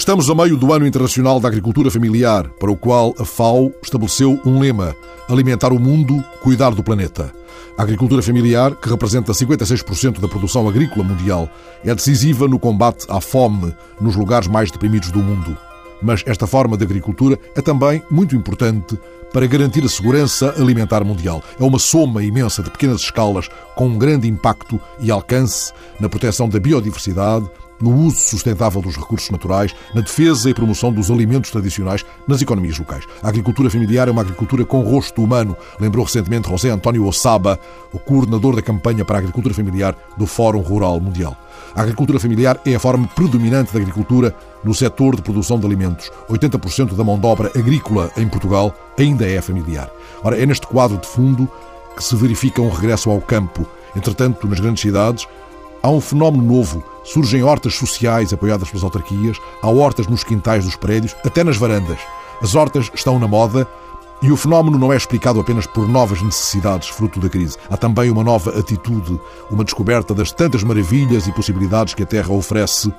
Estamos a meio do Ano Internacional da Agricultura Familiar, para o qual a FAO estabeleceu um lema: alimentar o mundo, cuidar do planeta. A agricultura familiar, que representa 56% da produção agrícola mundial, é decisiva no combate à fome nos lugares mais deprimidos do mundo. Mas esta forma de agricultura é também muito importante para garantir a segurança alimentar mundial. É uma soma imensa de pequenas escalas com um grande impacto e alcance na proteção da biodiversidade, no uso sustentável dos recursos naturais, na defesa e promoção dos alimentos tradicionais nas economias locais. A agricultura familiar é uma agricultura com rosto humano, lembrou recentemente José António Osaba, o coordenador da campanha para a agricultura familiar do Fórum Rural Mundial. A agricultura familiar é a forma predominante da agricultura no setor de produção de alimentos. 80% da mão de obra agrícola em Portugal ainda é familiar. Ora, é neste quadro de fundo que se verifica um regresso ao campo. Entretanto, nas grandes cidades, há um fenómeno novo Surgem hortas sociais apoiadas pelas autarquias, há hortas nos quintais dos prédios, até nas varandas. As hortas estão na moda e o fenómeno não é explicado apenas por novas necessidades fruto da crise. Há também uma nova atitude, uma descoberta das tantas maravilhas e possibilidades que a terra oferece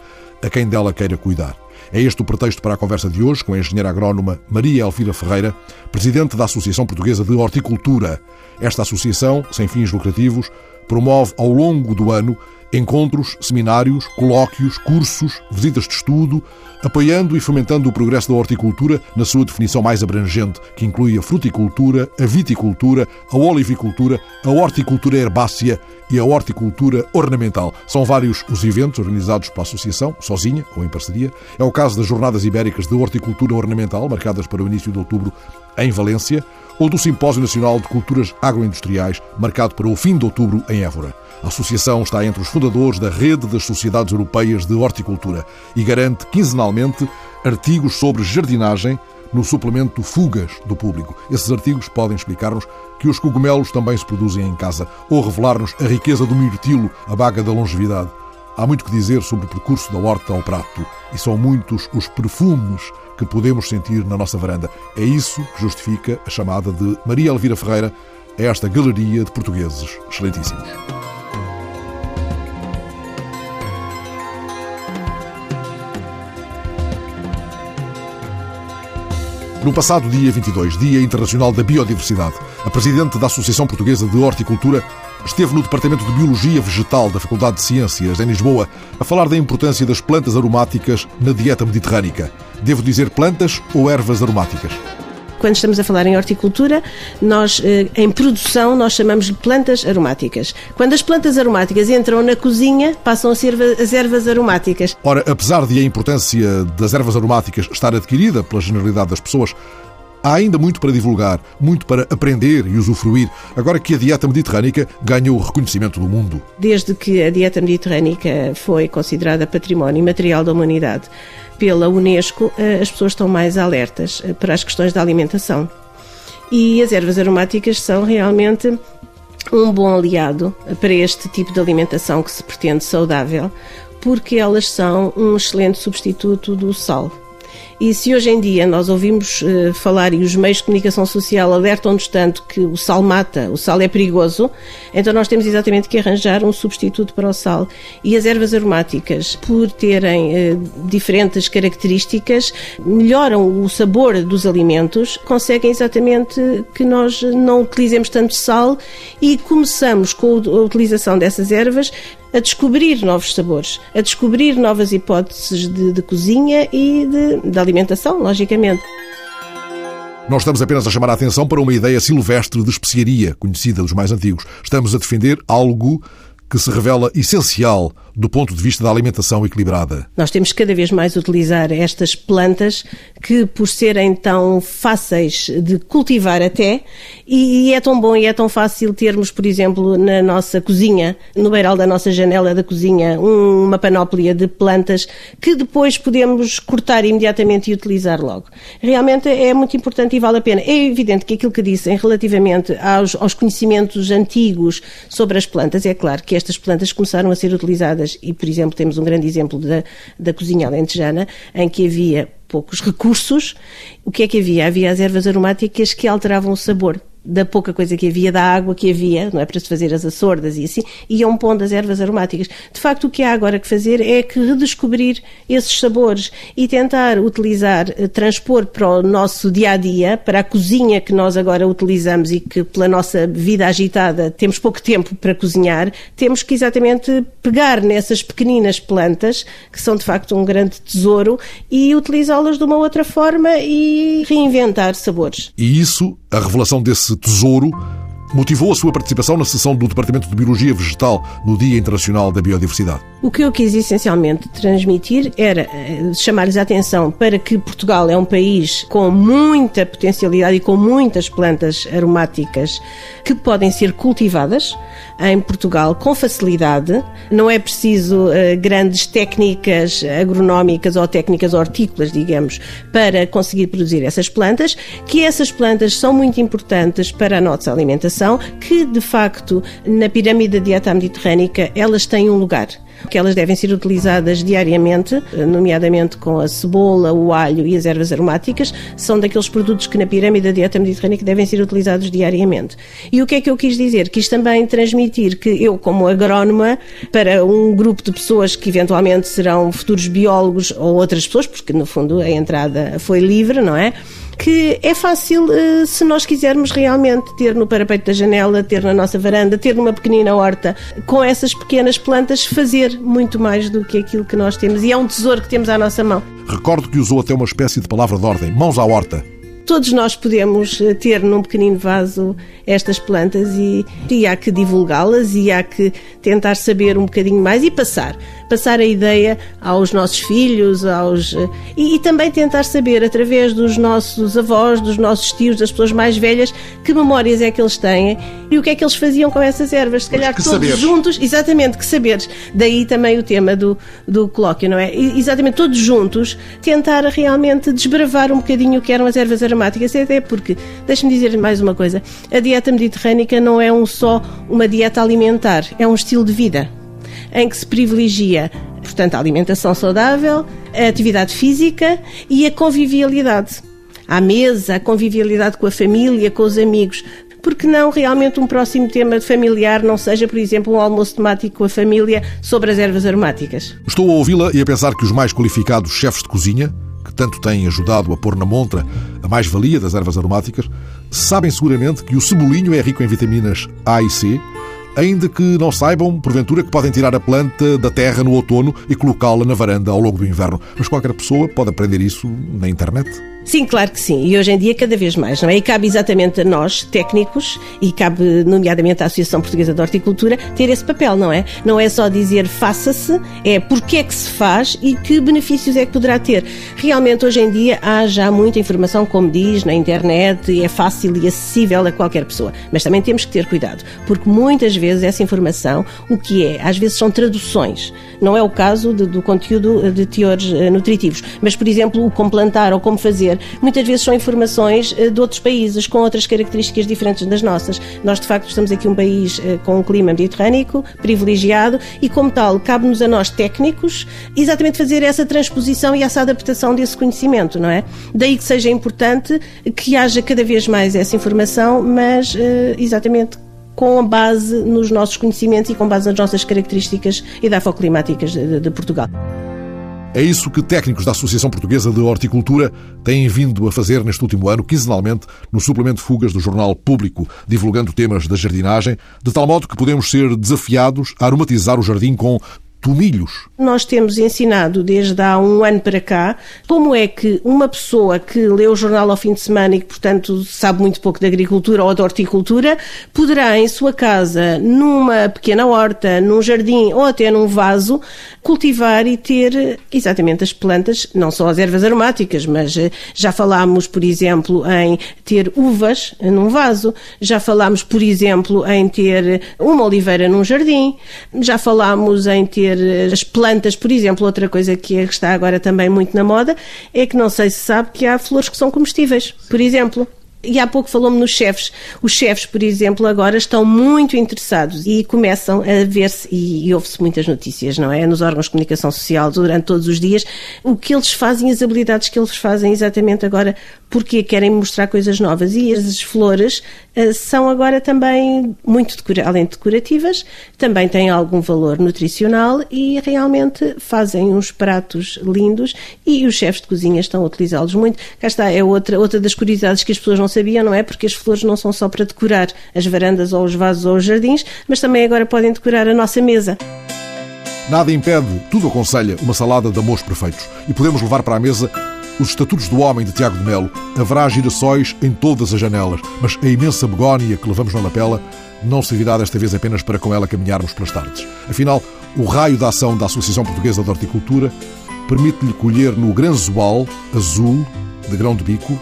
a quem dela queira cuidar. É este o pretexto para a conversa de hoje com a engenheira agrónoma Maria Elvira Ferreira, presidente da Associação Portuguesa de Horticultura. Esta associação, sem fins lucrativos, promove ao longo do ano encontros, seminários, colóquios, cursos, visitas de estudo, apoiando e fomentando o progresso da horticultura na sua definição mais abrangente, que inclui a fruticultura, a viticultura, a olivicultura, a horticultura herbácea e a horticultura ornamental. São vários os eventos organizados pela Associação, sozinha ou em parceria. É o caso das Jornadas Ibéricas de Horticultura Ornamental, marcadas para o início de outubro em Valência, ou do Simpósio Nacional de Culturas Agroindustriais, marcado para o fim de outubro em Évora. A associação está entre os fundadores da Rede das Sociedades Europeias de Horticultura e garante quinzenalmente artigos sobre jardinagem no suplemento Fugas do Público. Esses artigos podem explicar-nos que os cogumelos também se produzem em casa ou revelar-nos a riqueza do mirtilo, a baga da longevidade. Há muito que dizer sobre o percurso da horta ao prato e são muitos os perfumes que podemos sentir na nossa varanda. É isso que justifica a chamada de Maria Elvira Ferreira a esta galeria de portugueses excelentíssimos. No passado dia 22, Dia Internacional da Biodiversidade, a presidente da Associação Portuguesa de Horticultura esteve no Departamento de Biologia Vegetal da Faculdade de Ciências, em Lisboa, a falar da importância das plantas aromáticas na dieta mediterrânica. Devo dizer plantas ou ervas aromáticas? quando estamos a falar em horticultura, nós eh, em produção nós chamamos de plantas aromáticas. Quando as plantas aromáticas entram na cozinha, passam a ser as ervas aromáticas. Ora, apesar de a importância das ervas aromáticas estar adquirida pela generalidade das pessoas, Há ainda muito para divulgar, muito para aprender e usufruir, agora que a dieta mediterrânica ganhou o reconhecimento do mundo. Desde que a dieta mediterrânica foi considerada património imaterial da humanidade pela Unesco, eh, as pessoas estão mais alertas eh, para as questões da alimentação. E as ervas aromáticas são realmente um bom aliado para este tipo de alimentação que se pretende saudável, porque elas são um excelente substituto do sal. E se hoje em dia nós ouvimos uh, falar e os meios de comunicação social alertam-nos tanto que o sal mata, o sal é perigoso, então nós temos exatamente que arranjar um substituto para o sal. E as ervas aromáticas, por terem uh, diferentes características, melhoram o sabor dos alimentos, conseguem exatamente que nós não utilizemos tanto sal e começamos com a utilização dessas ervas a descobrir novos sabores, a descobrir novas hipóteses de, de cozinha e de, de alimentação, logicamente. Nós estamos apenas a chamar a atenção para uma ideia silvestre de especiaria, conhecida dos mais antigos. Estamos a defender algo que se revela essencial do ponto de vista da alimentação equilibrada. Nós temos cada vez mais utilizar estas plantas que, por serem tão fáceis de cultivar até, e é tão bom e é tão fácil termos, por exemplo, na nossa cozinha, no beiral da nossa janela da cozinha, uma panóplia de plantas que depois podemos cortar imediatamente e utilizar logo. Realmente é muito importante e vale a pena. É evidente que aquilo que dissem relativamente aos, aos conhecimentos antigos sobre as plantas, é claro que estas plantas começaram a ser utilizadas e, por exemplo, temos um grande exemplo da, da cozinha alentejana, em que havia poucos recursos. O que é que havia? Havia as ervas aromáticas que alteravam o sabor da pouca coisa que havia, da água que havia, não é para se fazer as açordas e assim, iam pondo as ervas aromáticas. De facto, o que há agora que fazer é que redescobrir esses sabores e tentar utilizar, eh, transpor para o nosso dia a dia, para a cozinha que nós agora utilizamos e que pela nossa vida agitada temos pouco tempo para cozinhar, temos que exatamente pegar nessas pequeninas plantas, que são de facto um grande tesouro, e utilizá-las de uma outra forma e reinventar sabores. E isso, a revelação desse tesouro, motivou a sua participação na sessão do Departamento de Biologia Vegetal no Dia Internacional da Biodiversidade. O que eu quis essencialmente transmitir era eh, chamar-lhes a atenção para que Portugal é um país com muita potencialidade e com muitas plantas aromáticas que podem ser cultivadas em Portugal com facilidade. Não é preciso uh, grandes técnicas agronómicas ou técnicas hortícolas, digamos, para conseguir produzir essas plantas, que essas plantas são muito importantes para a nossa alimentação, que de facto na pirâmide da dieta mediterrânica elas têm um lugar que elas devem ser utilizadas diariamente, nomeadamente com a cebola, o alho e as ervas aromáticas, são daqueles produtos que na pirâmide da dieta mediterrânea devem ser utilizados diariamente. E o que é que eu quis dizer? Quis também transmitir que eu, como agrónoma, para um grupo de pessoas que eventualmente serão futuros biólogos ou outras pessoas, porque no fundo a entrada foi livre, não é? Que é fácil, eh, se nós quisermos realmente ter no parapeito da janela, ter na nossa varanda, ter numa pequenina horta, com essas pequenas plantas, fazer muito mais do que aquilo que nós temos. E é um tesouro que temos à nossa mão. Recordo que usou até uma espécie de palavra de ordem: mãos à horta. Todos nós podemos eh, ter num pequenino vaso estas plantas e, e há que divulgá-las e há que tentar saber um bocadinho mais e passar. Passar a ideia aos nossos filhos, aos eh, e, e também tentar saber, através dos nossos avós, dos nossos tios, das pessoas mais velhas, que memórias é que eles têm e o que é que eles faziam com essas ervas. Se calhar todos saberes. juntos, exatamente, que saberes. Daí também o tema do, do colóquio, não é? E, exatamente, todos juntos, tentar realmente desbravar um bocadinho o que eram as ervas aromáticas, até porque, deixe-me dizer mais uma coisa, a dieta mediterrânica não é um só uma dieta alimentar, é um estilo de vida em que se privilegia, portanto, a alimentação saudável, a atividade física e a convivialidade. À mesa, a convivialidade com a família, com os amigos. Porque não realmente um próximo tema familiar não seja, por exemplo, um almoço temático com a família sobre as ervas aromáticas? Estou a ouvi-la e a pensar que os mais qualificados chefes de cozinha, que tanto têm ajudado a pôr na montra a mais-valia das ervas aromáticas, sabem seguramente que o cebolinho é rico em vitaminas A e C ainda que não saibam, porventura, que podem tirar a planta da terra no outono e colocá-la na varanda ao longo do inverno. Mas qualquer pessoa pode aprender isso na internet. Sim, claro que sim. E hoje em dia cada vez mais, não é? E cabe exatamente a nós, técnicos, e cabe nomeadamente à Associação Portuguesa de Horticultura, ter esse papel, não é? Não é só dizer faça-se, é porque é que se faz e que benefícios é que poderá ter. Realmente hoje em dia há já muita informação, como diz, na internet, é fácil e acessível a qualquer pessoa. Mas também temos que ter cuidado, porque muitas vezes essa informação, o que é? Às vezes são traduções. Não é o caso de, do conteúdo de teores eh, nutritivos. Mas, por exemplo, o como plantar ou como fazer muitas vezes são informações eh, de outros países com outras características diferentes das nossas. Nós, de facto, estamos aqui um país eh, com um clima mediterrâneo, privilegiado, e como tal, cabe-nos a nós técnicos exatamente fazer essa transposição e essa adaptação desse conhecimento, não é? Daí que seja importante que haja cada vez mais essa informação, mas eh, exatamente com base nos nossos conhecimentos e com base nas nossas características edafoclimáticas de, de Portugal. É isso que técnicos da Associação Portuguesa de Horticultura têm vindo a fazer neste último ano, quinzenalmente, no suplemento Fugas do Jornal Público, divulgando temas da jardinagem, de tal modo que podemos ser desafiados a aromatizar o jardim com tomilhos. Nós temos ensinado desde há um ano para cá como é que uma pessoa que lê o jornal ao fim de semana e que, portanto, sabe muito pouco de agricultura ou de horticultura, poderá em sua casa, numa pequena horta, num jardim ou até num vaso, cultivar e ter exatamente as plantas, não só as ervas aromáticas, mas eh, já falámos, por exemplo, em ter uvas num vaso, já falámos, por exemplo, em ter uma oliveira num jardim, já falámos em ter ter as plantas, por exemplo, outra coisa que está agora também muito na moda é que não sei se sabe que há flores que são comestíveis, por exemplo. E há pouco falou-me nos chefes. Os chefes, por exemplo, agora estão muito interessados e começam a ver-se, e, e ouve-se muitas notícias, não é? Nos órgãos de comunicação social durante todos os dias, o que eles fazem, as habilidades que eles fazem exatamente agora, porque querem mostrar coisas novas. E as flores uh, são agora também muito, decora além de decorativas, também têm algum valor nutricional e realmente fazem uns pratos lindos e os chefes de cozinha estão a utilizá-los muito. Cá está, é outra, outra das curiosidades que as pessoas não sabiam, não é? Porque as flores não são só para decorar as varandas ou os vasos ou os jardins, mas também agora podem decorar a nossa mesa. Nada impede, tudo aconselha uma salada de amores perfeitos. E podemos levar para a mesa os Estatutos do Homem de Tiago de Melo. Haverá girassóis em todas as janelas, mas a imensa begónia que levamos na lapela não servirá desta vez apenas para com ela caminharmos pelas tardes. Afinal, o raio da ação da Associação Portuguesa de Horticultura permite-lhe colher no granzoal azul de grão de bico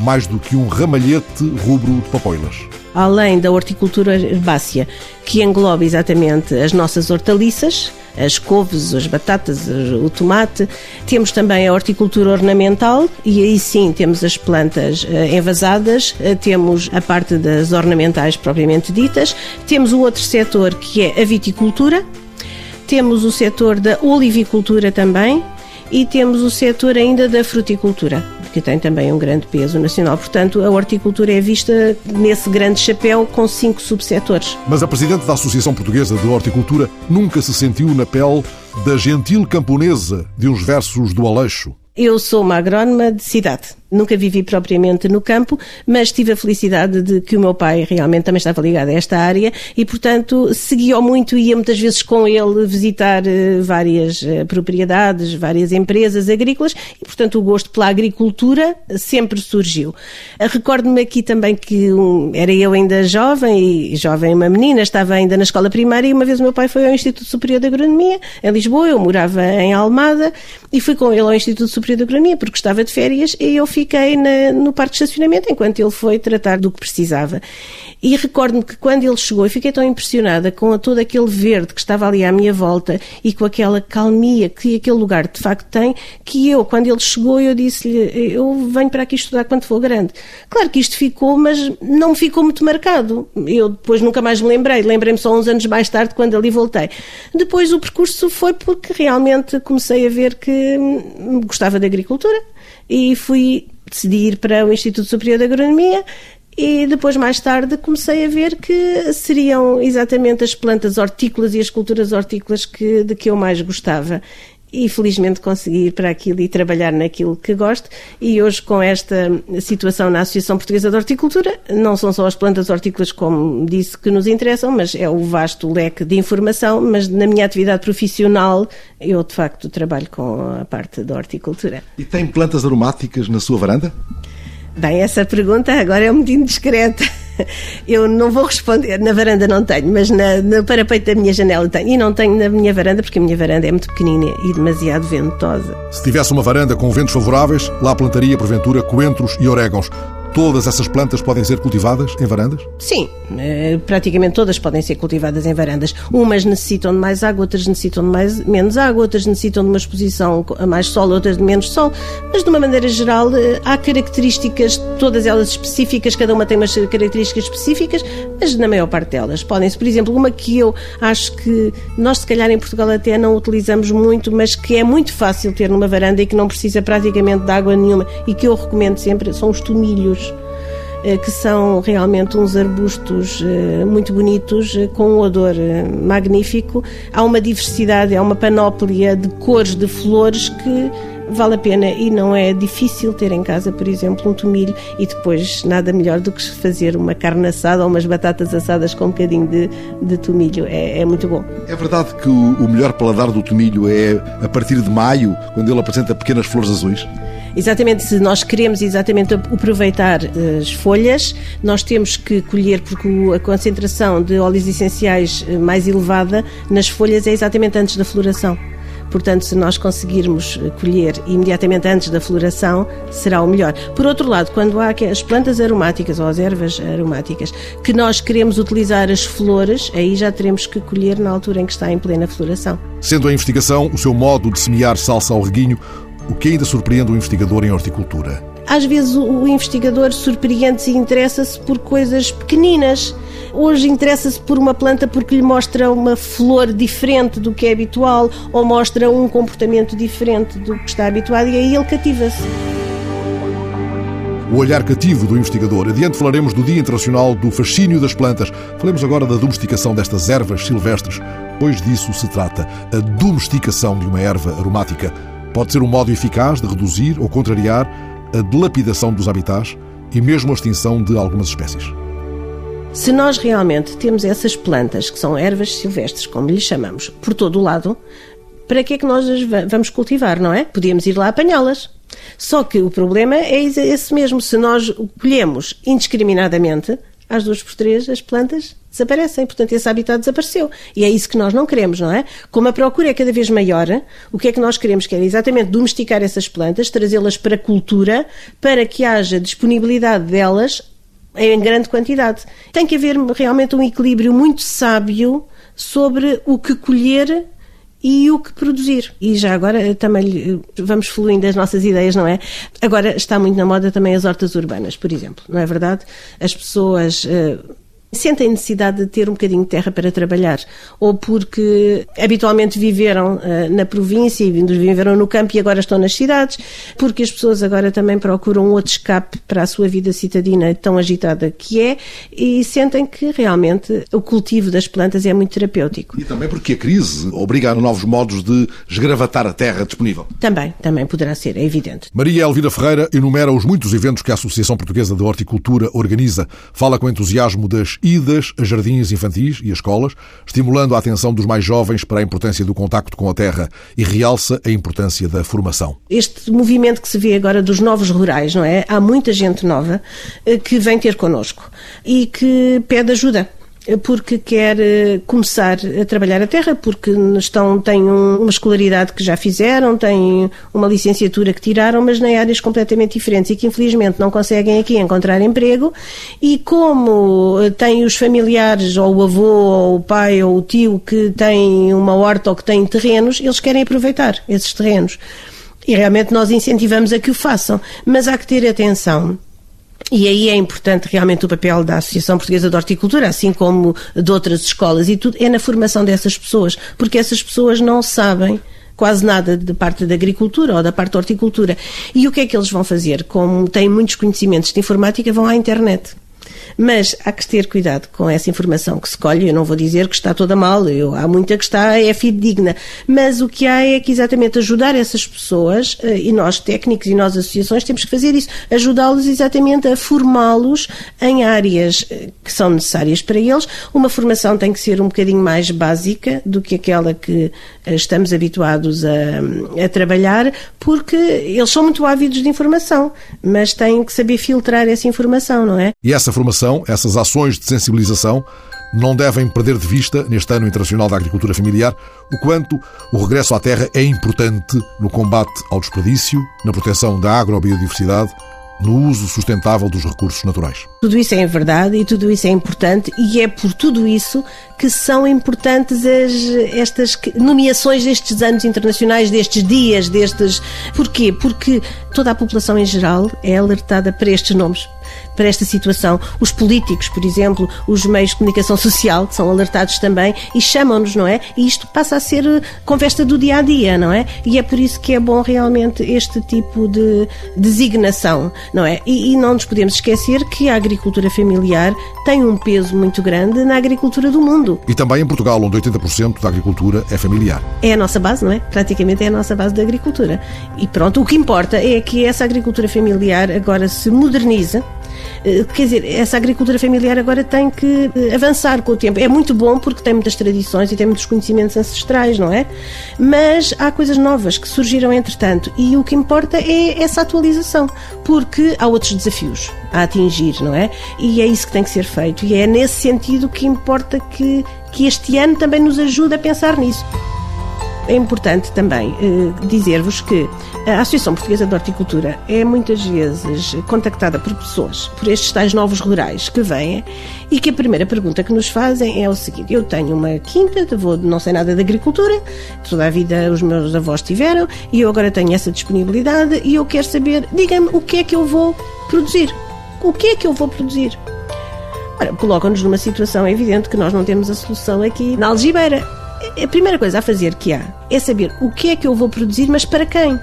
mais do que um ramalhete rubro de papoilas. Além da horticultura herbácea, que engloba exatamente as nossas hortaliças, as couves, as batatas, o tomate. Temos também a horticultura ornamental e aí sim temos as plantas eh, envasadas, eh, temos a parte das ornamentais propriamente ditas, temos o outro setor que é a viticultura, temos o setor da olivicultura também e temos o setor ainda da fruticultura que tem também um grande peso nacional. Portanto, a horticultura é vista nesse grande chapéu com cinco subsetores. Mas a Presidente da Associação Portuguesa de Horticultura nunca se sentiu na pele da gentil camponesa de uns versos do Aleixo. Eu sou uma agrónoma de cidade. Nunca vivi propriamente no campo, mas tive a felicidade de que o meu pai realmente também estava ligado a esta área e, portanto, seguia-o muito e ia muitas vezes com ele visitar eh, várias eh, propriedades, várias empresas agrícolas e, portanto, o gosto pela agricultura sempre surgiu. Recordo-me aqui também que um, era eu ainda jovem, e jovem uma menina, estava ainda na escola primária e uma vez o meu pai foi ao Instituto Superior de Agronomia, em Lisboa, eu morava em Almada e fui com ele ao Instituto Superior de Agronomia porque estava de férias e eu fiquei na, no parque de estacionamento enquanto ele foi tratar do que precisava. E recordo-me que quando ele chegou, eu fiquei tão impressionada com todo aquele verde que estava ali à minha volta e com aquela calmia que aquele lugar de facto tem, que eu, quando ele chegou, eu disse-lhe, eu venho para aqui estudar quando for grande. Claro que isto ficou, mas não ficou muito marcado. Eu depois nunca mais me lembrei, lembrei-me só uns anos mais tarde, quando ali voltei. Depois o percurso foi porque realmente comecei a ver que gostava de agricultura e fui decidir para o Instituto Superior de Agronomia e depois, mais tarde, comecei a ver que seriam exatamente as plantas hortícolas e as culturas hortícolas que, de que eu mais gostava. E felizmente consegui ir para aquilo e trabalhar naquilo que gosto. E hoje, com esta situação na Associação Portuguesa de Horticultura, não são só as plantas hortícolas, como disse, que nos interessam, mas é o vasto leque de informação. Mas na minha atividade profissional, eu de facto trabalho com a parte da horticultura. E tem plantas aromáticas na sua varanda? Bem, essa pergunta agora é um bocadinho discreta. Eu não vou responder, na varanda não tenho, mas na, no parapeito da minha janela tenho. E não tenho na minha varanda porque a minha varanda é muito pequenina e demasiado ventosa. Se tivesse uma varanda com ventos favoráveis, lá plantaria, porventura, coentros e orégãos. Todas essas plantas podem ser cultivadas em varandas? Sim, eh, praticamente todas podem ser cultivadas em varandas. Umas necessitam de mais água, outras necessitam de mais, menos água, outras necessitam de uma exposição a mais sol, outras de menos sol. Mas, de uma maneira geral, eh, há características, todas elas específicas, cada uma tem umas características específicas, mas na maior parte delas podem-se. Por exemplo, uma que eu acho que nós, se calhar, em Portugal até não utilizamos muito, mas que é muito fácil ter numa varanda e que não precisa praticamente de água nenhuma e que eu recomendo sempre, são os tomilhos. Eh, que são realmente uns arbustos eh, muito bonitos, eh, com um odor magnífico. Há uma diversidade, há uma panóplia de cores de flores que vale a pena e não é difícil ter em casa, por exemplo, um tomilho e depois nada melhor do que fazer uma carne assada ou umas batatas assadas com um bocadinho de, de tomilho. É, é, muito bom. É verdade que o, o melhor paladar do tomilho é a partir de maio, quando ele apresenta pequenas flores azuis? Exatamente, se nós queremos exatamente aproveitar eh, as folhas, nós temos que colher, porque a concentração de óleos essenciais eh, mais elevada nas folhas é exatamente antes da floração. Portanto, se nós conseguirmos eh, colher imediatamente antes da floração, será o melhor. Por outro lado, quando há as plantas aromáticas ou as ervas aromáticas que nós queremos utilizar as flores, aí já teremos que colher na altura em que está em plena floração. Sendo a investigação o seu modo de semear salsa ao reguinho, o que ainda surpreende o investigador em horticultura? Às vezes o investigador surpreende-se e interessa-se por coisas pequeninas. Hoje interessa-se por uma planta porque lhe mostra uma flor diferente do que é habitual ou mostra um comportamento diferente do que está habituado e aí ele cativa-se. O olhar cativo do investigador. Adiante falaremos do Dia Internacional do Fascínio das Plantas. Falemos agora da domesticação destas ervas silvestres, pois disso se trata. A domesticação de uma erva aromática pode ser um modo eficaz de reduzir ou contrariar a dilapidação dos habitats e mesmo a extinção de algumas espécies. Se nós realmente temos essas plantas, que são ervas silvestres, como lhes chamamos, por todo o lado, para que é que nós as vamos cultivar, não é? Podíamos ir lá apanhá-las. Só que o problema é esse mesmo. Se nós colhemos indiscriminadamente, às duas por três as plantas desaparecem. Portanto, esse habitat desapareceu. E é isso que nós não queremos, não é? Como a procura é cada vez maior, o que é que nós queremos? Que é exatamente domesticar essas plantas, trazê-las para a cultura, para que haja disponibilidade delas em grande quantidade. Tem que haver realmente um equilíbrio muito sábio sobre o que colher e o que produzir. E já agora também vamos fluindo as nossas ideias, não é? Agora está muito na moda também as hortas urbanas, por exemplo, não é verdade? As pessoas uh, sentem necessidade de ter um bocadinho de terra para trabalhar, ou porque habitualmente viveram uh, na província e viveram no campo e agora estão nas cidades, porque as pessoas agora também procuram outro escape para a sua vida citadina tão agitada que é e sentem que realmente o cultivo das plantas é muito terapêutico. E também porque a crise obriga a novos modos de esgravatar a terra disponível. Também, também poderá ser, é evidente. Maria Elvira Ferreira enumera os muitos eventos que a Associação Portuguesa de Horticultura organiza. Fala com entusiasmo das idas a jardins infantis e a escolas, estimulando a atenção dos mais jovens para a importância do contacto com a terra e realça a importância da formação. Este movimento que se vê agora dos novos rurais, não é? Há muita gente nova eh, que vem ter connosco e que pede ajuda porque quer eh, começar a trabalhar a terra, porque estão, têm uma escolaridade que já fizeram, têm uma licenciatura que tiraram, mas em áreas completamente diferentes e que infelizmente não conseguem aqui encontrar emprego. E como eh, têm os familiares, ou o avô, ou o pai, ou o tio que têm uma horta ou que têm terrenos, eles querem aproveitar esses terrenos. E realmente nós incentivamos a que o façam, mas há que ter atenção e aí é importante realmente o papel da Associação Portuguesa de Horticultura, assim como de outras escolas e tudo, é na formação dessas pessoas, porque essas pessoas não sabem quase nada da parte da agricultura ou da parte da horticultura. E o que é que eles vão fazer? Como têm muitos conhecimentos de informática, vão à internet. Mas há que ter cuidado com essa informação que se colhe. Eu não vou dizer que está toda mal, eu, há muita que está, é fidedigna. Mas o que há é que exatamente ajudar essas pessoas, eh, e nós técnicos e nós associações temos que fazer isso, ajudá-los exatamente a formá-los em áreas eh, que são necessárias para eles. Uma formação tem que ser um bocadinho mais básica do que aquela que eh, estamos habituados a, a trabalhar, porque eles são muito ávidos de informação, mas têm que saber filtrar essa informação, não é? E essa formação essas ações de sensibilização, não devem perder de vista, neste Ano Internacional da Agricultura Familiar, o quanto o regresso à terra é importante no combate ao desperdício, na proteção da agrobiodiversidade no uso sustentável dos recursos naturais. Tudo isso é verdade e tudo isso é importante e é por tudo isso que são importantes as, estas nomeações destes anos internacionais, destes dias, destes... Porquê? Porque toda a população em geral é alertada para estes nomes para esta situação. Os políticos, por exemplo, os meios de comunicação social, que são alertados também e chamam-nos, não é? E isto passa a ser conversa do dia a dia, não é? E é por isso que é bom realmente este tipo de designação, não é? E, e não nos podemos esquecer que a agricultura familiar tem um peso muito grande na agricultura do mundo. E também em Portugal, onde 80% da agricultura é familiar. É a nossa base, não é? Praticamente é a nossa base da agricultura. E pronto, o que importa é que essa agricultura familiar agora se moderniza eh, quer dizer, essa agricultura familiar agora tem que eh, avançar com o tempo. É muito bom porque tem muitas tradições e tem muitos conhecimentos ancestrais, não é? Mas há coisas novas que surgiram entretanto e o que importa é essa atualização, porque há outros desafios a atingir, não é? E é isso que tem que ser feito. E é nesse sentido que importa que, que este ano também nos ajude a pensar nisso. É importante também eh, dizer-vos que a Associação Portuguesa de Horticultura é muitas vezes contactada por pessoas, por estes tais novos rurais que vêm e que a primeira pergunta que nos fazem é o seguinte: eu tenho uma quinta, vou, não sei nada de agricultura, toda a vida os meus avós tiveram e eu agora tenho essa disponibilidade e eu quero saber, diga-me o que é que eu vou produzir. O que é que eu vou produzir? Colocam-nos numa situação evidente que nós não temos a solução aqui na algibeira. A primeira coisa a fazer que há é saber o que é que eu vou produzir, mas para quem.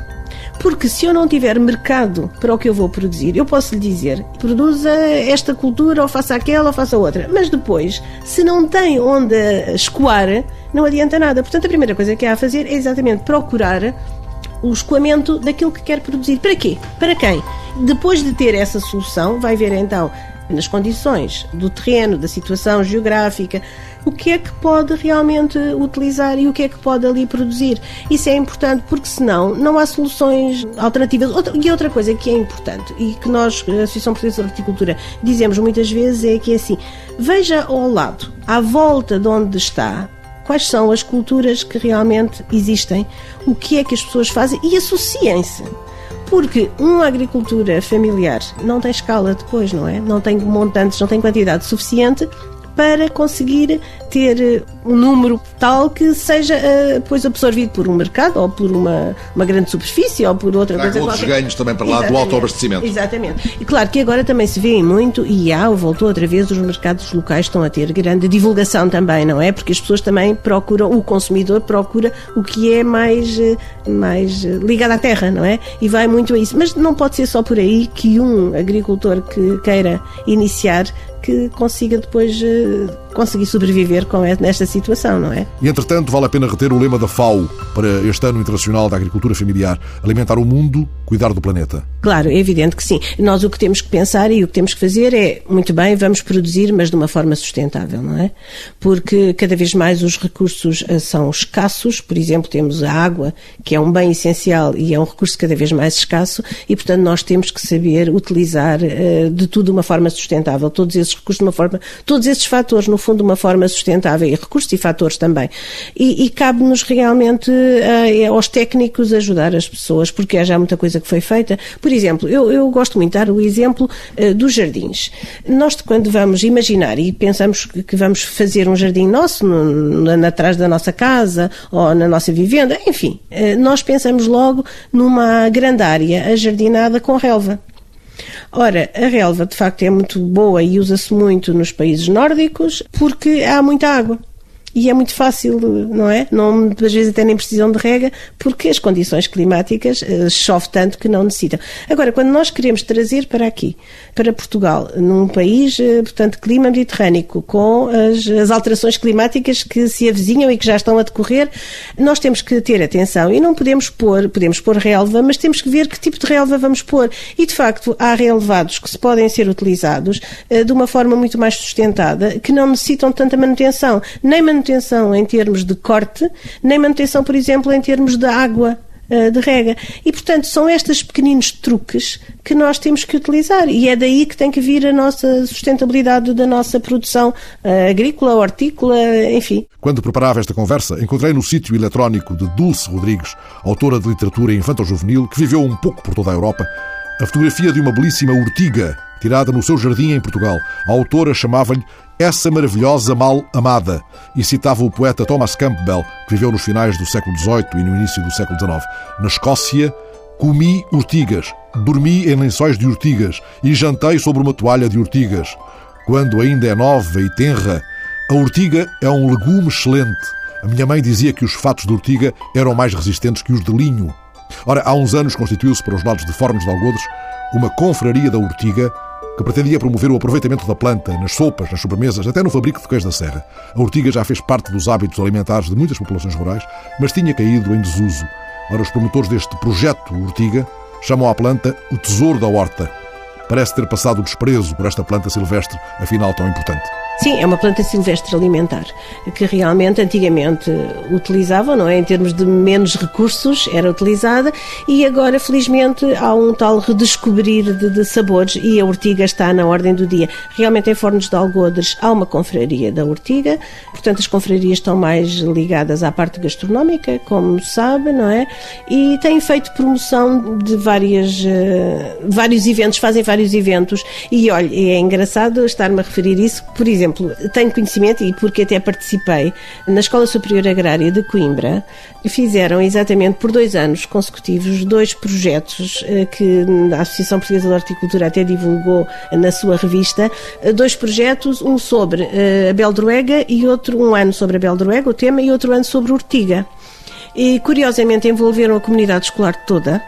Porque se eu não tiver mercado para o que eu vou produzir, eu posso lhe dizer, produza esta cultura, ou faça aquela, ou faça outra. Mas depois, se não tem onde escoar, não adianta nada. Portanto, a primeira coisa que há a fazer é exatamente procurar o escoamento daquilo que quer produzir. Para quê? Para quem? Depois de ter essa solução, vai ver então nas condições do terreno, da situação geográfica, o que é que pode realmente utilizar e o que é que pode ali produzir. Isso é importante porque senão não há soluções alternativas. e outra coisa que é importante e que nós, a Associação Portuguesa de Horticultura, dizemos muitas vezes é que é assim, veja ao lado, à volta de onde está, quais são as culturas que realmente existem, o que é que as pessoas fazem e associem-se. Porque uma agricultura familiar não tem escala depois, não é? Não tem montantes, não tem quantidade suficiente para conseguir ter eh, um número tal que seja uh, depois absorvido por um mercado ou por uma, uma grande superfície ou por outra Será coisa. outros qualquer. ganhos também para lá Exatamente. do autoabastecimento. Exatamente. E claro que agora também se vê muito, e há, voltou outra vez, os mercados locais estão a ter grande divulgação também, não é? Porque as pessoas também procuram, o consumidor procura o que é mais, eh, mais ligado à terra, não é? E vai muito a isso. Mas não pode ser só por aí que um agricultor que queira iniciar que consiga depois uh, conseguir sobreviver com nesta situação, não é? E entretanto, vale a pena reter o lema da FAO para este ano internacional da agricultura familiar: alimentar o mundo, cuidar do planeta. Claro, é evidente que sim. Nós o que temos que pensar e o que temos que fazer é, muito bem, vamos produzir, mas de uma forma sustentável, não é? Porque cada vez mais os recursos uh, são escassos, por exemplo, temos a água, que é um bem essencial e é um recurso cada vez mais escasso, e portanto nós temos que saber utilizar uh, de tudo de uma forma sustentável. Todos esses recursos de uma forma, todos esses fatores, no fundo, de uma forma sustentável, e recursos e fatores também. E, e cabe-nos realmente uh, aos técnicos ajudar as pessoas, porque há já muita coisa que foi feita. Por exemplo, eu, eu gosto muito de dar o exemplo uh, dos jardins. Nós, quando vamos imaginar e pensamos que, que vamos fazer um jardim nosso, no, na, atrás da nossa casa ou na nossa vivenda, enfim, uh, nós pensamos logo numa grande área ajardinada com relva. Ora, a relva de facto é muito boa e usa-se muito nos países nórdicos porque há muita água e é muito fácil, não é? Não, às vezes até nem precisam de rega, porque as condições climáticas uh, chove tanto que não necessitam. Agora, quando nós queremos trazer para aqui, para Portugal, num país, uh, portanto, clima mediterrâneo, com as, as, alterações climáticas que se avizinham e que já estão a decorrer, nós temos que ter atenção e não podemos pôr, podemos pôr relva, mas temos que ver que tipo de relva vamos pôr. E, de facto, há relevados que se podem ser utilizados uh, de uma forma muito mais sustentada, que não necessitam tanta manutenção, nem manutenção manutenção em termos de corte, nem manutenção, por exemplo, em termos de água eh, de rega. E, portanto, são estes pequeninos truques que nós temos que utilizar e é daí que tem que vir a nossa sustentabilidade da nossa produção uh, agrícola, hortícola, enfim. Quando preparava esta conversa, encontrei no sítio eletrónico de Dulce Rodrigues, autora de literatura infanto-juvenil, que viveu um pouco por toda a Europa, a fotografia de uma belíssima urtiga tirada no seu jardim em Portugal. A autora chamava-lhe essa maravilhosa mal amada e citava o poeta Thomas Campbell, que viveu nos finais do século XVIII e no início do século XIX. Na Escócia, comi urtigas, dormi em lençóis de urtigas e jantei sobre uma toalha de urtigas. Quando ainda é nova e tenra, a urtiga é um legume excelente. A minha mãe dizia que os fatos de urtiga eram mais resistentes que os de linho. Ora, há uns anos constituiu-se para os lados de Fornos de Algodres uma confraria da urtiga que pretendia promover o aproveitamento da planta nas sopas, nas sobremesas, até no fabrico de queijo da serra. A ortiga já fez parte dos hábitos alimentares de muitas populações rurais, mas tinha caído em desuso. Ora, os promotores deste projeto Ortiga chamam a planta o tesouro da horta. Parece ter passado o desprezo por esta planta silvestre, afinal tão importante. Sim, é uma planta silvestre alimentar que realmente antigamente utilizavam, não é? Em termos de menos recursos, era utilizada e agora, felizmente, há um tal redescobrir de, de sabores e a ortiga está na ordem do dia. Realmente, em Fornos de Algodres há uma confraria da ortiga, portanto, as confrarias estão mais ligadas à parte gastronómica, como sabe, não é? E têm feito promoção de várias, uh, vários eventos, fazem vários eventos e, olha, é engraçado estar-me a referir isso, por exemplo, exemplo, tenho conhecimento, e porque até participei, na Escola Superior Agrária de Coimbra, fizeram exatamente por dois anos consecutivos dois projetos eh, que a Associação Portuguesa de Horticultura até divulgou na sua revista, eh, dois projetos, um sobre eh, a beldroega e outro, um ano sobre a beldroega, o tema, e outro ano sobre ortiga. E curiosamente envolveram a comunidade escolar toda,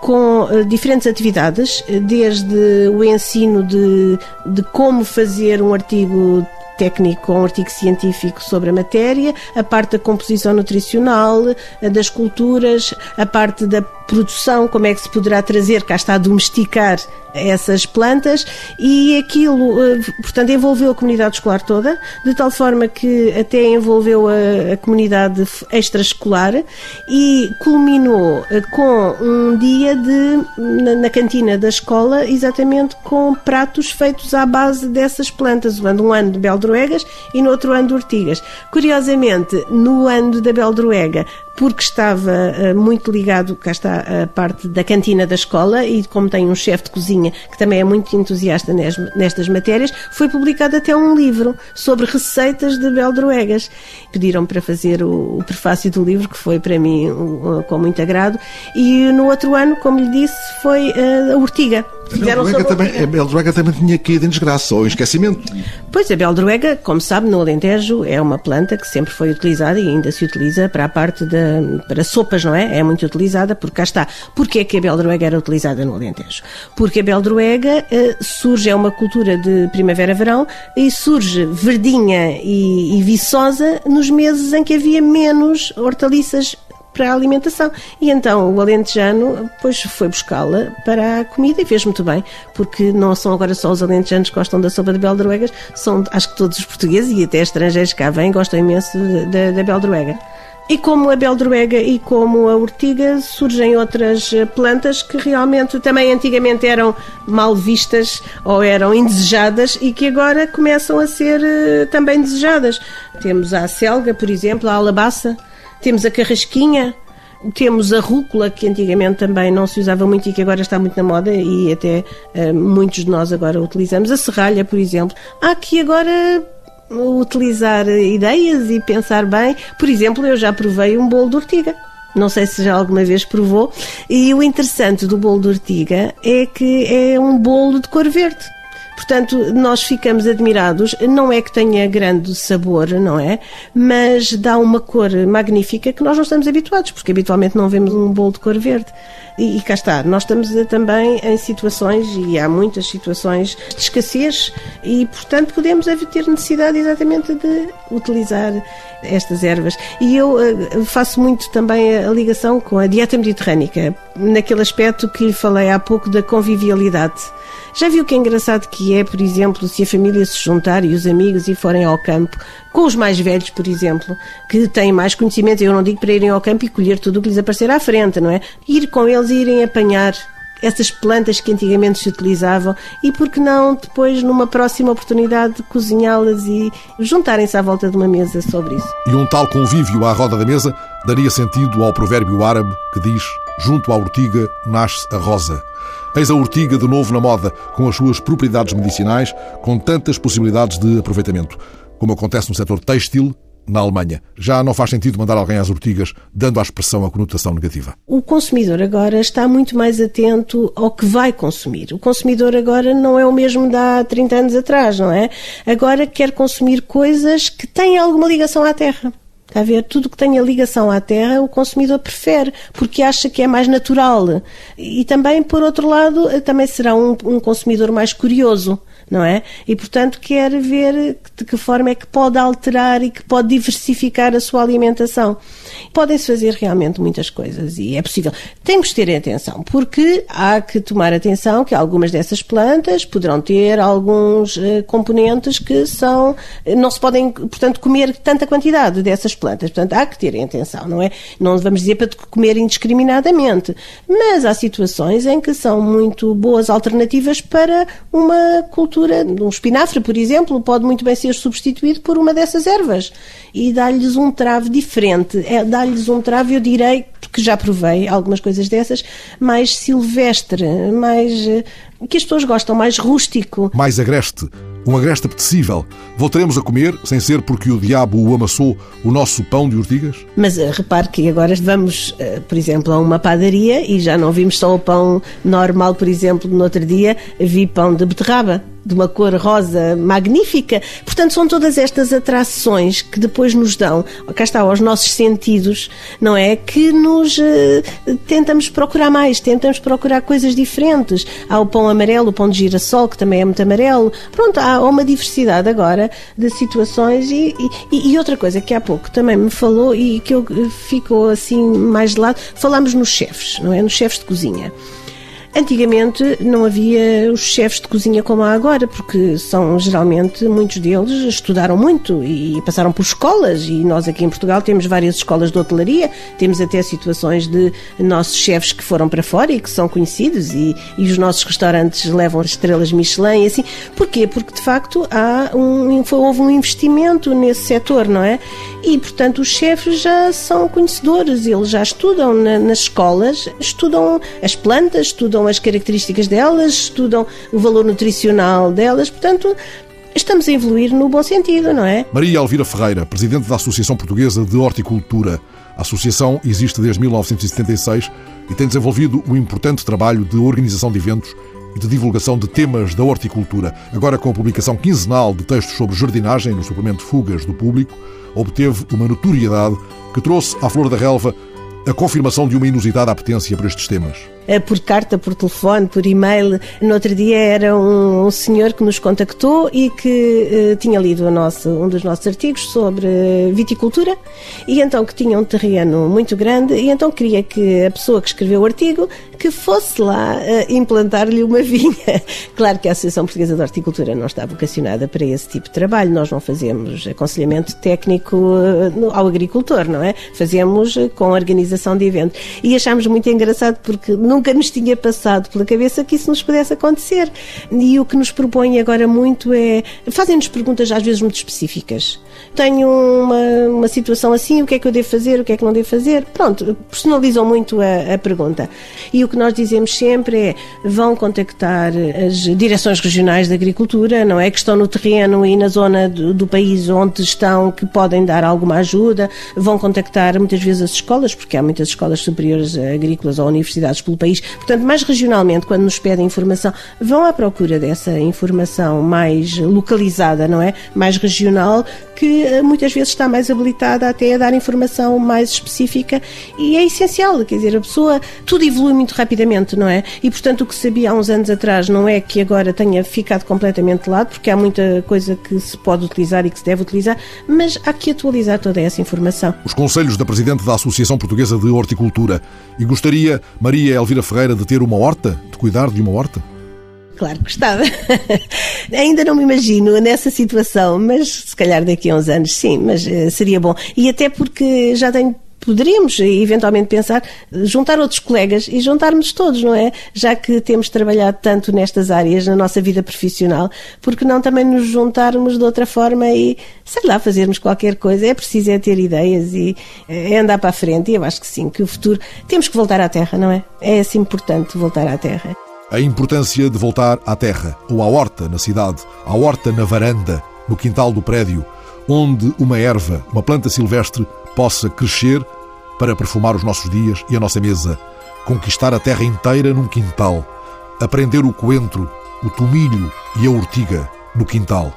com uh, diferentes atividades, eh, desde o ensino de, de como fazer um artigo técnico ou um artigo científico sobre a matéria, a parte da composição nutricional, das culturas, a parte da produção, como é que se poderá trazer, cá está, a domesticar essas plantas e aquilo, eh, portanto, envolveu a comunidade escolar toda, de tal forma que até envolveu a, a comunidade extraescolar e culminou eh, com um dia de, na, na, cantina da escola, exatamente com pratos feitos à base dessas plantas, um ano de beldroegas e no outro ano de ortigas. Curiosamente, no ano da beldroega, porque estava uh, muito ligado, cá está a parte da cantina da escola e como tem um chefe de cozinha que também é muito entusiasta nestas matérias, foi publicado até um livro sobre receitas de beldroegas. Pediram para fazer o, prefácio do livro, que foi para mim com muito agrado, e no outro ano, como lhe disse, foi uh, a ortiga. A Beldroega, também, a Beldroega também tinha caído em desgraça ou em esquecimento. Pois, a Beldroega, como sabe, no Alentejo é uma planta que sempre foi utilizada e ainda se utiliza para a parte da, para sopas, não é? É muito utilizada, porque cá está. Porquê é que a Beldroega era utilizada no Alentejo? Porque a Beldroega uh, surge, é uma cultura de primavera-verão e surge verdinha e, e viçosa nos meses em que havia menos hortaliças para a alimentação. E então o alentejano depois foi buscá-la para a comida e fez muito bem, porque não são agora só os alentejanos que gostam da sopa de beldroegas, são acho que todos os portugueses e até estrangeiros que cá vêm gostam imenso da, da beldroega. E como a beldroega e como a ortiga, surgem outras eh, plantas que realmente também antigamente eram mal vistas ou eram indesejadas e que agora começam a ser eh, também desejadas. Temos a selga, por exemplo, a alabaça, temos a carrasquinha, temos a rúcula, que antigamente também não se usava muito e que agora está muito na moda e até uh, muitos de nós agora utilizamos. A serralha, por exemplo. Há aqui agora utilizar ideias e pensar bem. Por exemplo, eu já provei um bolo de ortiga. Não sei se já alguma vez provou. E o interessante do bolo de ortiga é que é um bolo de cor verde. Portanto, nós ficamos admirados. Não é que tenha grande sabor, não é? Mas dá uma cor magnífica que nós não estamos habituados, porque habitualmente não vemos um bolo de cor verde. E, e cá está, nós estamos também em situações, e há muitas situações de escassez, e portanto podemos ter necessidade exatamente de utilizar estas ervas. E eu uh, faço muito também a ligação com a dieta mediterrânica, naquele aspecto que lhe falei há pouco da convivialidade já viu que é engraçado que é, por exemplo, se a família se juntar e os amigos e forem ao campo, com os mais velhos, por exemplo, que têm mais conhecimento, eu não digo para irem ao campo e colher tudo o que lhes aparecer à frente, não é? Ir com eles e irem apanhar essas plantas que antigamente se utilizavam e por que não depois numa próxima oportunidade cozinhá-las e juntarem-se à volta de uma mesa sobre isso. E um tal convívio à roda da mesa daria sentido ao provérbio árabe que diz: junto à ortiga nasce a rosa. Eis a urtiga de novo na moda, com as suas propriedades medicinais, com tantas possibilidades de aproveitamento, como acontece no setor têxtil, na Alemanha. Já não faz sentido mandar alguém às urtigas, dando à expressão a conotação negativa. O consumidor agora está muito mais atento ao que vai consumir. O consumidor agora não é o mesmo de há 30 anos atrás, não é? Agora quer consumir coisas que têm alguma ligação à terra. A ver? Tudo que tenha ligação à terra, o consumidor prefere, porque acha que é mais natural. E também, por outro lado, também será um, um consumidor mais curioso não é? E, portanto, quer ver de que forma é que pode alterar e que pode diversificar a sua alimentação. Podem-se fazer realmente muitas coisas e é possível. Temos que ter atenção, porque há que tomar atenção que algumas dessas plantas poderão ter alguns eh, componentes que são. não se podem, portanto, comer tanta quantidade dessas plantas. Portanto, há que ter atenção, não é? Não vamos dizer para comer indiscriminadamente, mas há situações em que são muito boas alternativas para uma cultura. Um espinafre, por exemplo, pode muito bem ser substituído por uma dessas ervas e dá-lhes um trave diferente. É, dá-lhes um trave, eu direi, porque já provei algumas coisas dessas, mais silvestre, mais. Eh, que as pessoas gostam, mais rústico. Mais agreste um agreste apetecível. Voltaremos a comer, sem ser porque o diabo o amassou, o nosso pão de urtigas? Mas uh, repare que agora vamos, uh, por exemplo, a uma padaria e já não vimos só o pão normal, por exemplo, no outro dia vi pão de beterraba de uma cor rosa magnífica. Portanto, são todas estas atrações que depois nos dão, cá está, aos nossos sentidos, não é? Que nos uh, tentamos procurar mais, tentamos procurar coisas diferentes. Há o pão amarelo, o pão de girassol, que também é muito amarelo. Pronto, há uma diversidade agora de situações e, e, e outra coisa que há pouco também me falou e que eu ficou assim mais de lado, falámos nos chefes, não é? Nos chefes de cozinha. Antigamente não havia os chefes de cozinha como há agora, porque são geralmente muitos deles estudaram muito e passaram por escolas. E nós aqui em Portugal temos várias escolas de hotelaria, temos até situações de nossos chefes que foram para fora e que são conhecidos, e, e os nossos restaurantes levam estrelas Michelin e assim. Porquê? Porque de facto há um, houve um investimento nesse setor, não é? E portanto os chefes já são conhecedores, eles já estudam na, nas escolas, estudam as plantas, estudam as características delas, estudam o valor nutricional delas, portanto, estamos a evoluir no bom sentido, não é? Maria Elvira Ferreira, presidente da Associação Portuguesa de Horticultura. A associação existe desde 1976 e tem desenvolvido um importante trabalho de organização de eventos e de divulgação de temas da horticultura. Agora, com a publicação quinzenal de textos sobre jardinagem no suplemento Fugas do Público, obteve uma notoriedade que trouxe à Flor da Relva a confirmação de uma inusitada apetência por estes temas. Eh, por carta, por telefone, por e-mail. No outro dia era um, um senhor que nos contactou e que uh, tinha lido nosso, um dos nossos artigos sobre viticultura e então que tinha um terreno muito grande e então queria que a pessoa que escreveu o artigo que fosse lá uh, implantar-lhe uma vinha. Claro que a Associação Portuguesa de Horticultura não está vocacionada para esse tipo de trabalho. Nós não fazemos aconselhamento técnico uh, ao agricultor, não é? Fazemos com organização de eventos. E achámos muito engraçado porque no nunca nos tinha passado pela cabeça que isso nos pudesse acontecer. E o que nos propõe agora muito é. Fazem-nos perguntas às vezes muito específicas. Tenho uma, uma situação assim, o que é que eu devo fazer, o que é que não devo fazer? Pronto, personalizam muito a, a pergunta. E o que nós dizemos sempre é: vão contactar as direções regionais de agricultura, não é? Que estão no terreno e na zona do, do país onde estão, que podem dar alguma ajuda, vão contactar muitas vezes as escolas, porque há muitas escolas superiores agrícolas ou universidades pelo país país. Portanto, mais regionalmente, quando nos pedem informação, vão à procura dessa informação mais localizada, não é? Mais regional, que eh, muitas vezes está mais habilitada até a dar informação mais específica e é essencial, quer dizer, a pessoa, tudo evolui muito rapidamente, não é? E portanto o que sabia há uns anos atrás não é que agora tenha ficado completamente de lado, porque há muita coisa que se pode utilizar e que se deve utilizar, mas há que atualizar toda essa informação. Os conselhos da Presidente da Associação Portuguesa de Horticultura e gostaria, Maria Elvira Ferreira, de ter uma horta, de cuidar de uma horta? Claro que gostava. Ainda não me imagino nessa situação, mas se calhar daqui a uns anos sim, mas uh, seria bom. E até porque já tenho poderíamos eventualmente pensar juntar outros colegas e juntarmos todos, não é? Já que temos trabalhado tanto nestas áreas na nossa vida profissional, porque não também nos juntarmos de outra forma e, sei lá, fazermos qualquer coisa? É preciso é ter ideias e é andar para a frente. E eu acho que sim, que o futuro. Temos que voltar à Terra, não é? É assim importante voltar à Terra. A importância de voltar à terra, ou à horta na cidade, à horta na varanda, no quintal do prédio, onde uma erva, uma planta silvestre, possa crescer para perfumar os nossos dias e a nossa mesa, conquistar a terra inteira num quintal, aprender o coentro, o tomilho e a ortiga no quintal.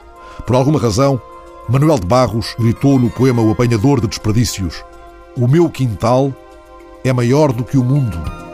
Por alguma razão, Manuel de Barros gritou no poema O Apanhador de Desperdícios: O meu quintal é maior do que o mundo.